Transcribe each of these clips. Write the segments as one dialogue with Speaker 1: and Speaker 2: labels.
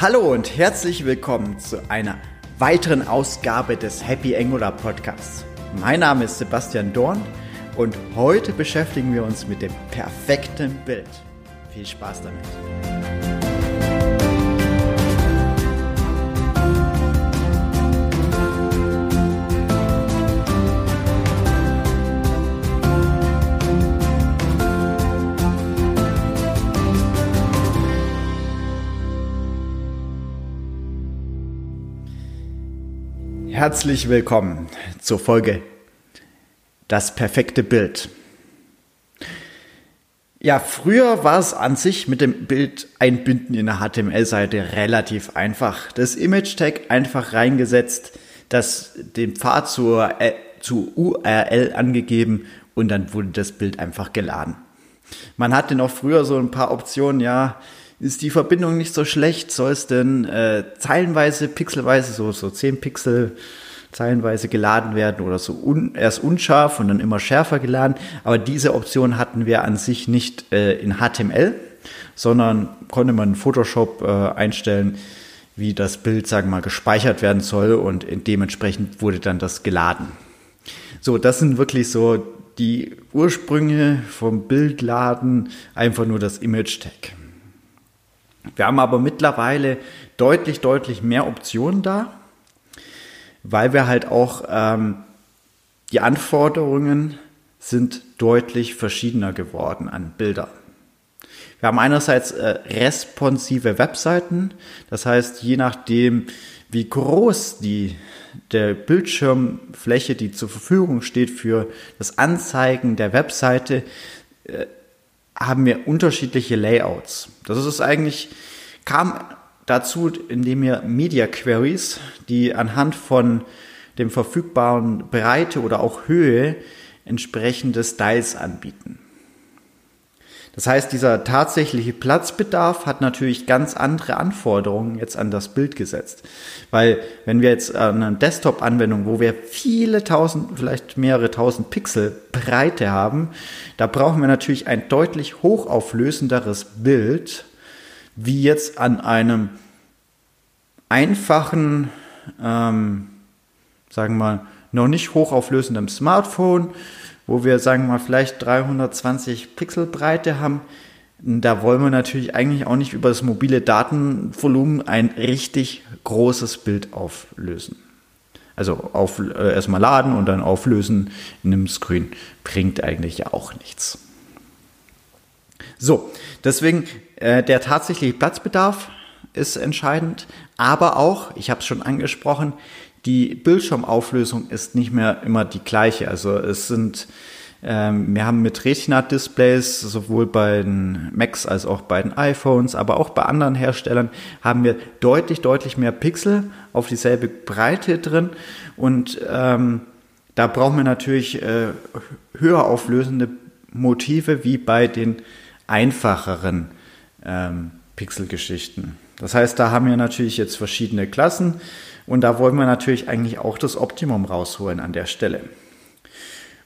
Speaker 1: Hallo und herzlich willkommen zu einer weiteren Ausgabe des Happy Angular Podcasts. Mein Name ist Sebastian Dorn und heute beschäftigen wir uns mit dem perfekten Bild. Viel Spaß damit. Herzlich willkommen zur Folge Das perfekte Bild. Ja, früher war es an sich mit dem Bild einbinden in der HTML-Seite relativ einfach. Das Image-Tag einfach reingesetzt, das den Pfad zur, äh, zur URL angegeben und dann wurde das Bild einfach geladen. Man hatte noch früher so ein paar Optionen, ja, ist die Verbindung nicht so schlecht? Soll es denn äh, zeilenweise, pixelweise, so, so 10 Pixel zeilenweise geladen werden oder so un, erst unscharf und dann immer schärfer geladen? Aber diese Option hatten wir an sich nicht äh, in HTML, sondern konnte man in Photoshop äh, einstellen, wie das Bild, sagen wir mal, gespeichert werden soll und dementsprechend wurde dann das geladen. So, das sind wirklich so die Ursprünge vom Bildladen, einfach nur das Image-Tag. Wir haben aber mittlerweile deutlich, deutlich mehr Optionen da, weil wir halt auch ähm, die Anforderungen sind deutlich verschiedener geworden an Bilder. Wir haben einerseits äh, responsive Webseiten, das heißt, je nachdem, wie groß die der Bildschirmfläche, die zur Verfügung steht für das Anzeigen der Webseite, äh, haben wir unterschiedliche Layouts. Das ist eigentlich, kam dazu, indem wir Media Queries, die anhand von dem verfügbaren Breite oder auch Höhe entsprechende Styles anbieten. Das heißt, dieser tatsächliche Platzbedarf hat natürlich ganz andere Anforderungen jetzt an das Bild gesetzt. Weil wenn wir jetzt an einer Desktop-Anwendung, wo wir viele tausend, vielleicht mehrere tausend Pixel Breite haben, da brauchen wir natürlich ein deutlich hochauflösenderes Bild, wie jetzt an einem einfachen, ähm, sagen wir mal, noch nicht hochauflösendem Smartphone, wo wir, sagen wir mal, vielleicht 320 Pixel Breite haben. Da wollen wir natürlich eigentlich auch nicht über das mobile Datenvolumen ein richtig großes Bild auflösen. Also auf, äh, erstmal laden und dann auflösen in einem Screen bringt eigentlich ja auch nichts. So, deswegen äh, der tatsächliche Platzbedarf ist entscheidend, aber auch, ich habe es schon angesprochen, die Bildschirmauflösung ist nicht mehr immer die gleiche. Also es sind, ähm, wir haben mit Retina-Displays sowohl bei den Macs als auch bei den iPhones, aber auch bei anderen Herstellern haben wir deutlich, deutlich mehr Pixel auf dieselbe Breite drin und ähm, da brauchen wir natürlich äh, höher auflösende Motive wie bei den einfacheren ähm, Pixelgeschichten. Das heißt, da haben wir natürlich jetzt verschiedene Klassen und da wollen wir natürlich eigentlich auch das Optimum rausholen an der Stelle.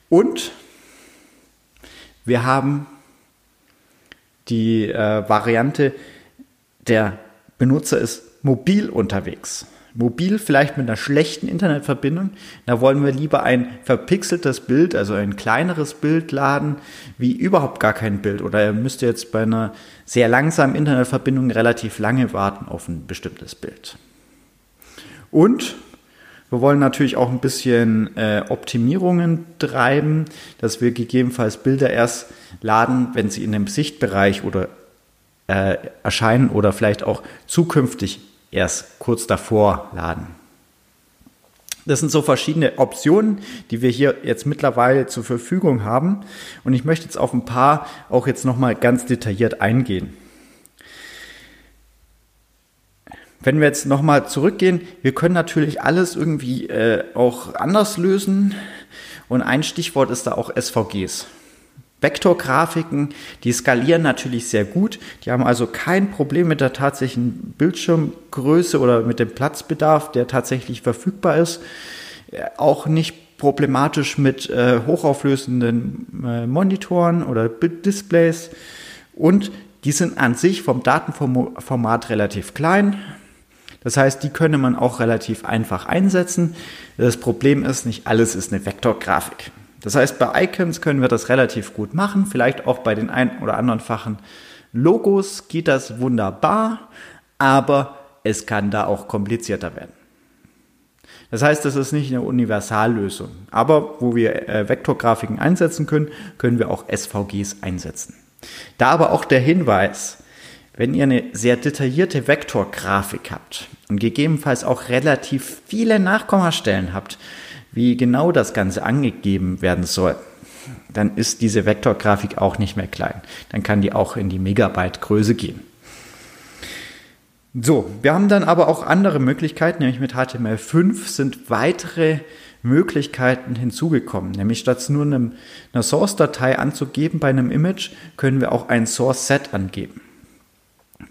Speaker 1: Und wir haben die äh, Variante, der Benutzer ist mobil unterwegs mobil vielleicht mit einer schlechten Internetverbindung. Da wollen wir lieber ein verpixeltes Bild, also ein kleineres Bild laden, wie überhaupt gar kein Bild. Oder er müsste jetzt bei einer sehr langsamen Internetverbindung relativ lange warten auf ein bestimmtes Bild. Und wir wollen natürlich auch ein bisschen äh, Optimierungen treiben, dass wir gegebenenfalls Bilder erst laden, wenn sie in dem Sichtbereich oder äh, erscheinen oder vielleicht auch zukünftig erst kurz davor laden. Das sind so verschiedene Optionen, die wir hier jetzt mittlerweile zur Verfügung haben. Und ich möchte jetzt auf ein paar auch jetzt nochmal ganz detailliert eingehen. Wenn wir jetzt nochmal zurückgehen, wir können natürlich alles irgendwie äh, auch anders lösen. Und ein Stichwort ist da auch SVGs. Vektorgrafiken, die skalieren natürlich sehr gut. Die haben also kein Problem mit der tatsächlichen Bildschirmgröße oder mit dem Platzbedarf, der tatsächlich verfügbar ist. Äh, auch nicht problematisch mit äh, hochauflösenden äh, Monitoren oder Displays. Und die sind an sich vom Datenformat relativ klein. Das heißt, die könne man auch relativ einfach einsetzen. Das Problem ist, nicht alles ist eine Vektorgrafik. Das heißt, bei Icons können wir das relativ gut machen, vielleicht auch bei den ein oder anderen Fachen Logos geht das wunderbar, aber es kann da auch komplizierter werden. Das heißt, das ist nicht eine Universallösung. Aber wo wir äh, Vektorgrafiken einsetzen können, können wir auch SVGs einsetzen. Da aber auch der Hinweis, wenn ihr eine sehr detaillierte Vektorgrafik habt und gegebenenfalls auch relativ viele Nachkommastellen habt, wie genau das Ganze angegeben werden soll, dann ist diese Vektorgrafik auch nicht mehr klein. Dann kann die auch in die Megabyte-Größe gehen. So, wir haben dann aber auch andere Möglichkeiten, nämlich mit HTML5 sind weitere Möglichkeiten hinzugekommen. Nämlich statt nur einem, einer Source-Datei anzugeben bei einem Image, können wir auch ein Source-Set angeben.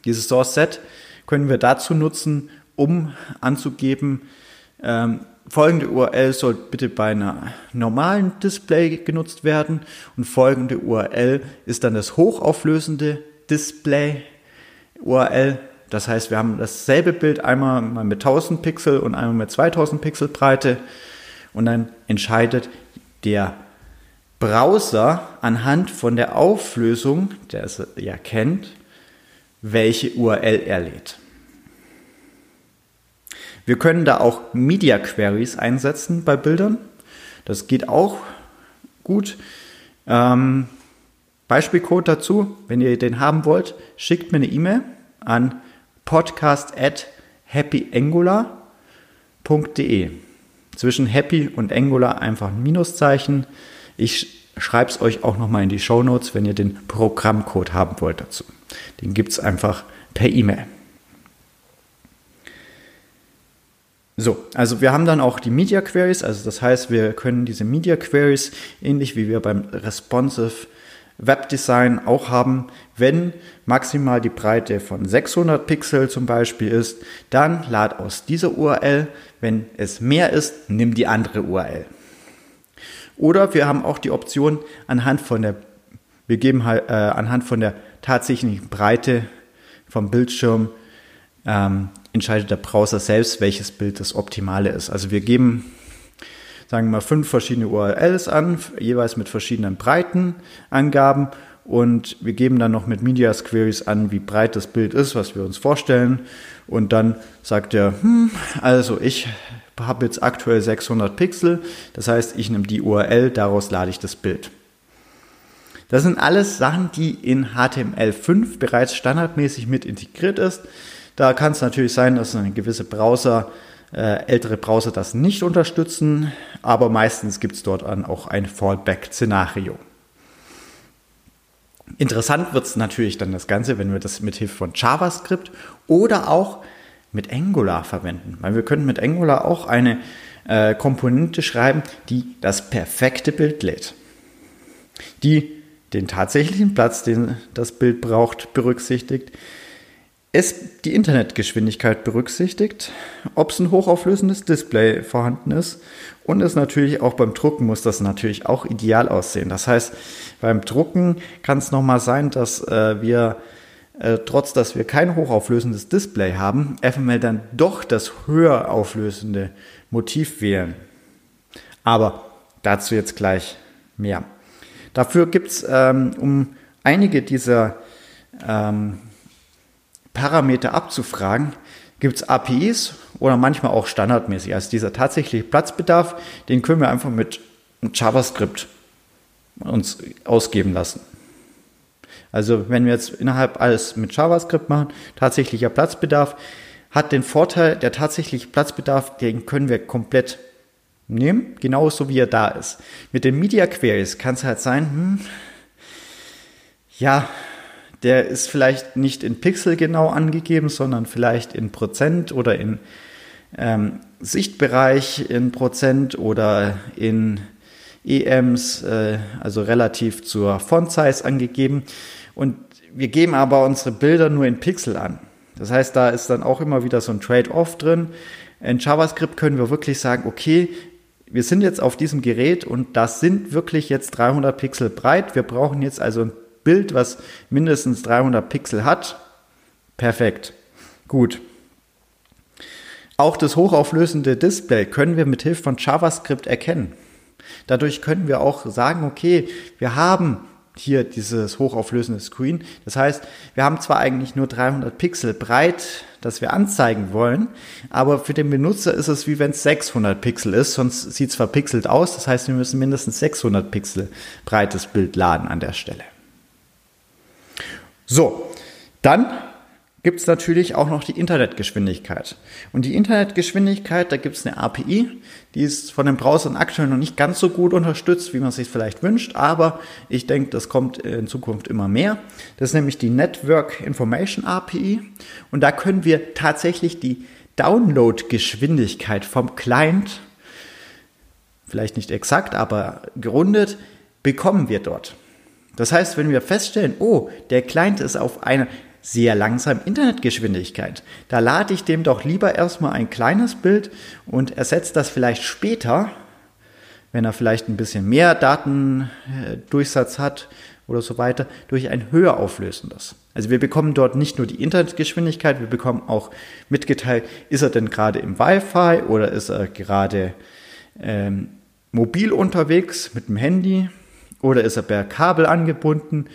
Speaker 1: Dieses Source-Set können wir dazu nutzen, um anzugeben, ähm, folgende URL soll bitte bei einer normalen Display genutzt werden und folgende URL ist dann das hochauflösende Display URL. Das heißt, wir haben dasselbe Bild einmal mit 1000 Pixel und einmal mit 2000 Pixel Breite und dann entscheidet der Browser anhand von der Auflösung, der es ja kennt, welche URL er lädt. Wir können da auch Media Queries einsetzen bei Bildern. Das geht auch gut. Ähm, Beispielcode dazu, wenn ihr den haben wollt, schickt mir eine E-Mail an podcast at happyangular.de. Zwischen Happy und Angular einfach ein Minuszeichen. Ich schreibe es euch auch nochmal in die Show Notes, wenn ihr den Programmcode haben wollt dazu. Den gibt es einfach per E-Mail. So, also wir haben dann auch die Media Queries, also das heißt, wir können diese Media Queries, ähnlich wie wir beim Responsive Webdesign auch haben, wenn maximal die Breite von 600 Pixel zum Beispiel ist, dann lad aus dieser URL, wenn es mehr ist, nimm die andere URL. Oder wir haben auch die Option anhand von der, wir geben äh, anhand von der tatsächlichen Breite vom Bildschirm ähm, entscheidet der Browser selbst, welches Bild das optimale ist. Also wir geben, sagen wir mal, fünf verschiedene URLs an, jeweils mit verschiedenen Breitenangaben und wir geben dann noch mit Media Queries an, wie breit das Bild ist, was wir uns vorstellen. Und dann sagt er, hm, also ich habe jetzt aktuell 600 Pixel, das heißt, ich nehme die URL, daraus lade ich das Bild. Das sind alles Sachen, die in HTML5 bereits standardmäßig mit integriert ist. Da kann es natürlich sein, dass eine gewisse Browser, äh, ältere Browser das nicht unterstützen, aber meistens gibt es dort dann auch ein Fallback-Szenario. Interessant wird es natürlich dann das Ganze, wenn wir das mit Hilfe von JavaScript oder auch mit Angular verwenden. Weil wir können mit Angular auch eine äh, Komponente schreiben, die das perfekte Bild lädt. Die den tatsächlichen Platz, den das Bild braucht, berücksichtigt, es die Internetgeschwindigkeit berücksichtigt, ob es ein hochauflösendes Display vorhanden ist und es natürlich auch beim Drucken muss das natürlich auch ideal aussehen. Das heißt, beim Drucken kann es nochmal sein, dass äh, wir äh, trotz dass wir kein hochauflösendes Display haben, FML dann doch das höher auflösende Motiv wählen. Aber dazu jetzt gleich mehr. Dafür gibt es, ähm, um einige dieser ähm, Parameter abzufragen, gibt es APIs oder manchmal auch standardmäßig. Also dieser tatsächliche Platzbedarf, den können wir einfach mit JavaScript uns ausgeben lassen. Also wenn wir jetzt innerhalb alles mit JavaScript machen, tatsächlicher Platzbedarf, hat den Vorteil, der tatsächliche Platzbedarf, den können wir komplett nehmen, genauso wie er da ist. Mit den Media Queries kann es halt sein, hm, ja, der ist vielleicht nicht in Pixel genau angegeben, sondern vielleicht in Prozent oder in ähm, Sichtbereich in Prozent oder in EMs, äh, also relativ zur Font Size angegeben. Und wir geben aber unsere Bilder nur in Pixel an. Das heißt, da ist dann auch immer wieder so ein Trade-off drin. In JavaScript können wir wirklich sagen, okay, wir sind jetzt auf diesem Gerät und das sind wirklich jetzt 300 Pixel breit. Wir brauchen jetzt also ein Bild, was mindestens 300 Pixel hat. Perfekt. Gut. Auch das hochauflösende Display können wir mit Hilfe von JavaScript erkennen. Dadurch können wir auch sagen, okay, wir haben hier dieses hochauflösende Screen. Das heißt, wir haben zwar eigentlich nur 300 Pixel breit, das wir anzeigen wollen, aber für den Benutzer ist es wie wenn es 600 Pixel ist, sonst sieht es verpixelt aus. Das heißt, wir müssen mindestens 600 Pixel breites Bild laden an der Stelle. So, dann gibt es natürlich auch noch die Internetgeschwindigkeit. Und die Internetgeschwindigkeit, da gibt es eine API, die ist von den Browsern aktuell noch nicht ganz so gut unterstützt, wie man sich vielleicht wünscht, aber ich denke, das kommt in Zukunft immer mehr. Das ist nämlich die Network Information API und da können wir tatsächlich die Downloadgeschwindigkeit vom Client, vielleicht nicht exakt, aber gerundet, bekommen wir dort. Das heißt, wenn wir feststellen, oh, der Client ist auf einer sehr langsam Internetgeschwindigkeit. Da lade ich dem doch lieber erstmal ein kleines Bild und ersetze das vielleicht später, wenn er vielleicht ein bisschen mehr Datendurchsatz hat oder so weiter, durch ein höher auflösendes. Also wir bekommen dort nicht nur die Internetgeschwindigkeit, wir bekommen auch mitgeteilt, ist er denn gerade im Wi-Fi oder ist er gerade ähm, mobil unterwegs mit dem Handy oder ist er per Kabel angebunden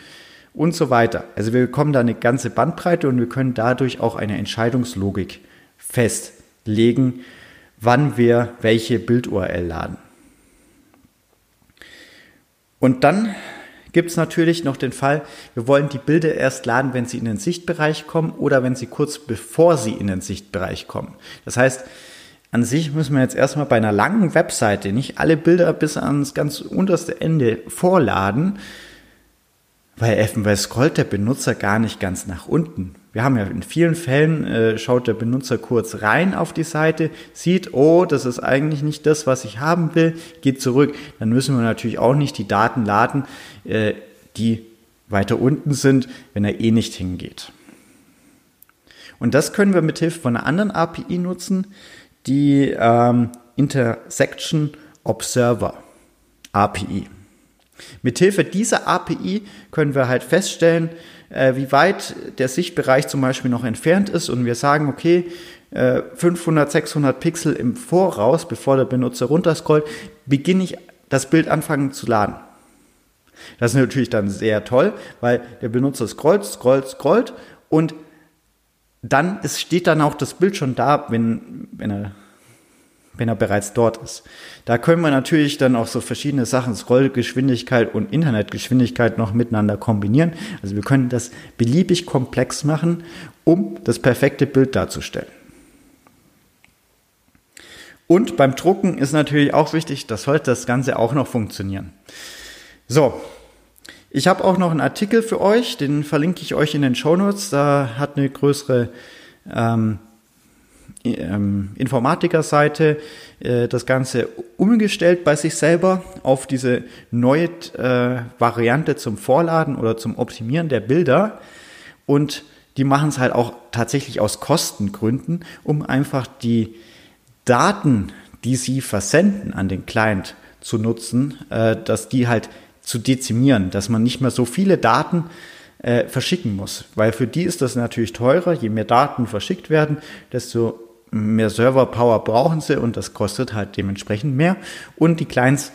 Speaker 1: und so weiter. Also wir bekommen da eine ganze Bandbreite und wir können dadurch auch eine Entscheidungslogik festlegen, wann wir welche Bild-URL laden. Und dann gibt es natürlich noch den Fall, wir wollen die Bilder erst laden, wenn sie in den Sichtbereich kommen oder wenn sie kurz bevor sie in den Sichtbereich kommen. Das heißt, an sich müssen wir jetzt erstmal bei einer langen Webseite nicht alle Bilder bis ans ganz unterste Ende vorladen, weil eventuell scrollt der Benutzer gar nicht ganz nach unten. Wir haben ja in vielen Fällen, äh, schaut der Benutzer kurz rein auf die Seite, sieht, oh, das ist eigentlich nicht das, was ich haben will, geht zurück. Dann müssen wir natürlich auch nicht die Daten laden, äh, die weiter unten sind, wenn er eh nicht hingeht. Und das können wir mit Hilfe von einer anderen API nutzen, die ähm, Intersection Observer API. Mithilfe dieser API können wir halt feststellen, äh, wie weit der Sichtbereich zum Beispiel noch entfernt ist und wir sagen, okay, äh, 500, 600 Pixel im Voraus, bevor der Benutzer runterscrollt, beginne ich das Bild anfangen zu laden. Das ist natürlich dann sehr toll, weil der Benutzer scrollt, scrollt, scrollt und dann ist, steht dann auch das Bild schon da, wenn, wenn er wenn er bereits dort ist. Da können wir natürlich dann auch so verschiedene Sachen, Scrollgeschwindigkeit und Internetgeschwindigkeit noch miteinander kombinieren. Also wir können das beliebig komplex machen, um das perfekte Bild darzustellen. Und beim Drucken ist natürlich auch wichtig, dass sollte das Ganze auch noch funktionieren. So, ich habe auch noch einen Artikel für euch, den verlinke ich euch in den Show Notes. Da hat eine größere ähm, ähm, Informatikerseite äh, das Ganze umgestellt bei sich selber auf diese neue äh, Variante zum Vorladen oder zum Optimieren der Bilder. Und die machen es halt auch tatsächlich aus Kostengründen, um einfach die Daten, die sie versenden an den Client zu nutzen, äh, dass die halt zu dezimieren, dass man nicht mehr so viele Daten äh, verschicken muss. Weil für die ist das natürlich teurer. Je mehr Daten verschickt werden, desto mehr Server-Power brauchen sie und das kostet halt dementsprechend mehr. Und die Clients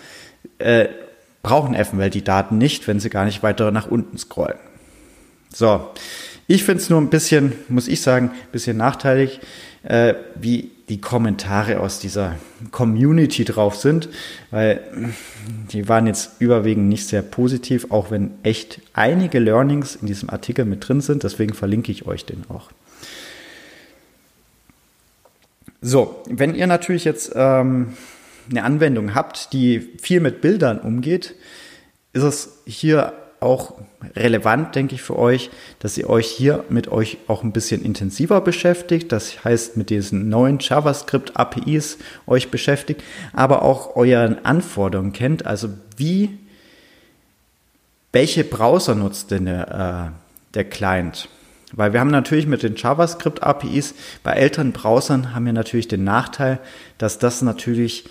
Speaker 1: äh, brauchen eventuell die Daten nicht, wenn sie gar nicht weiter nach unten scrollen. So, ich finde es nur ein bisschen, muss ich sagen, ein bisschen nachteilig, äh, wie die Kommentare aus dieser Community drauf sind, weil die waren jetzt überwiegend nicht sehr positiv, auch wenn echt einige Learnings in diesem Artikel mit drin sind. Deswegen verlinke ich euch den auch. So, wenn ihr natürlich jetzt ähm, eine Anwendung habt, die viel mit Bildern umgeht, ist es hier auch relevant, denke ich, für euch, dass ihr euch hier mit euch auch ein bisschen intensiver beschäftigt. Das heißt, mit diesen neuen JavaScript-APIs euch beschäftigt, aber auch euren Anforderungen kennt. Also wie, welche Browser nutzt denn der, äh, der Client? Weil wir haben natürlich mit den JavaScript-APIs bei älteren Browsern haben wir natürlich den Nachteil, dass das natürlich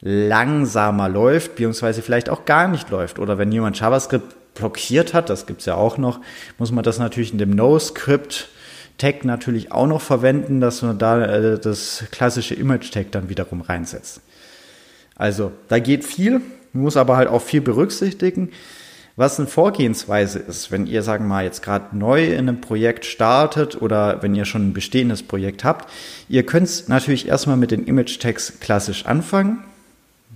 Speaker 1: langsamer läuft, beziehungsweise vielleicht auch gar nicht läuft. Oder wenn jemand JavaScript blockiert hat, das gibt's ja auch noch, muss man das natürlich in dem No-Script Tag natürlich auch noch verwenden, dass man da äh, das klassische Image Tag dann wiederum reinsetzt. Also da geht viel, muss aber halt auch viel berücksichtigen. Was eine Vorgehensweise ist, wenn ihr, sagen wir mal, jetzt gerade neu in einem Projekt startet oder wenn ihr schon ein bestehendes Projekt habt, ihr könnt natürlich erstmal mit den Image Tags klassisch anfangen.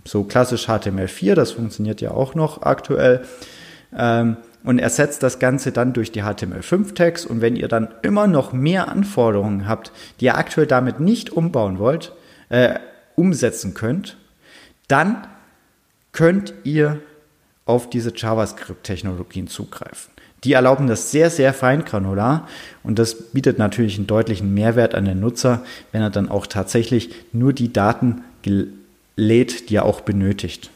Speaker 1: So klassisch HTML4, das funktioniert ja auch noch aktuell. Ähm, und ersetzt das Ganze dann durch die HTML5-Tags. Und wenn ihr dann immer noch mehr Anforderungen habt, die ihr aktuell damit nicht umbauen wollt, äh, umsetzen könnt, dann könnt ihr auf diese JavaScript-Technologien zugreifen. Die erlauben das sehr, sehr feingranular und das bietet natürlich einen deutlichen Mehrwert an den Nutzer, wenn er dann auch tatsächlich nur die Daten lädt, die er auch benötigt.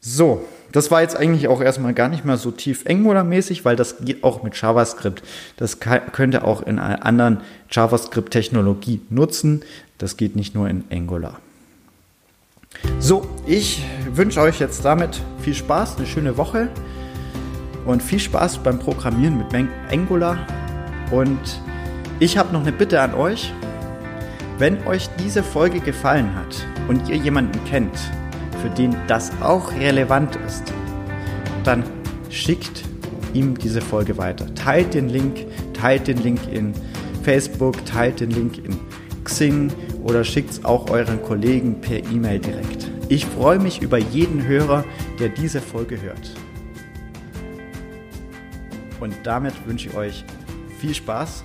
Speaker 1: So, das war jetzt eigentlich auch erstmal gar nicht mal so tief Angular-mäßig, weil das geht auch mit JavaScript. Das könnt ihr auch in einer anderen JavaScript-Technologie nutzen. Das geht nicht nur in Angular. So, ich wünsche euch jetzt damit viel Spaß, eine schöne Woche und viel Spaß beim Programmieren mit Angular. Und ich habe noch eine Bitte an euch. Wenn euch diese Folge gefallen hat und ihr jemanden kennt, für den das auch relevant ist, dann schickt ihm diese Folge weiter. Teilt den Link, teilt den Link in Facebook, teilt den Link in Xing oder schickt es auch euren Kollegen per E-Mail direkt. Ich freue mich über jeden Hörer, der diese Folge hört. Und damit wünsche ich euch viel Spaß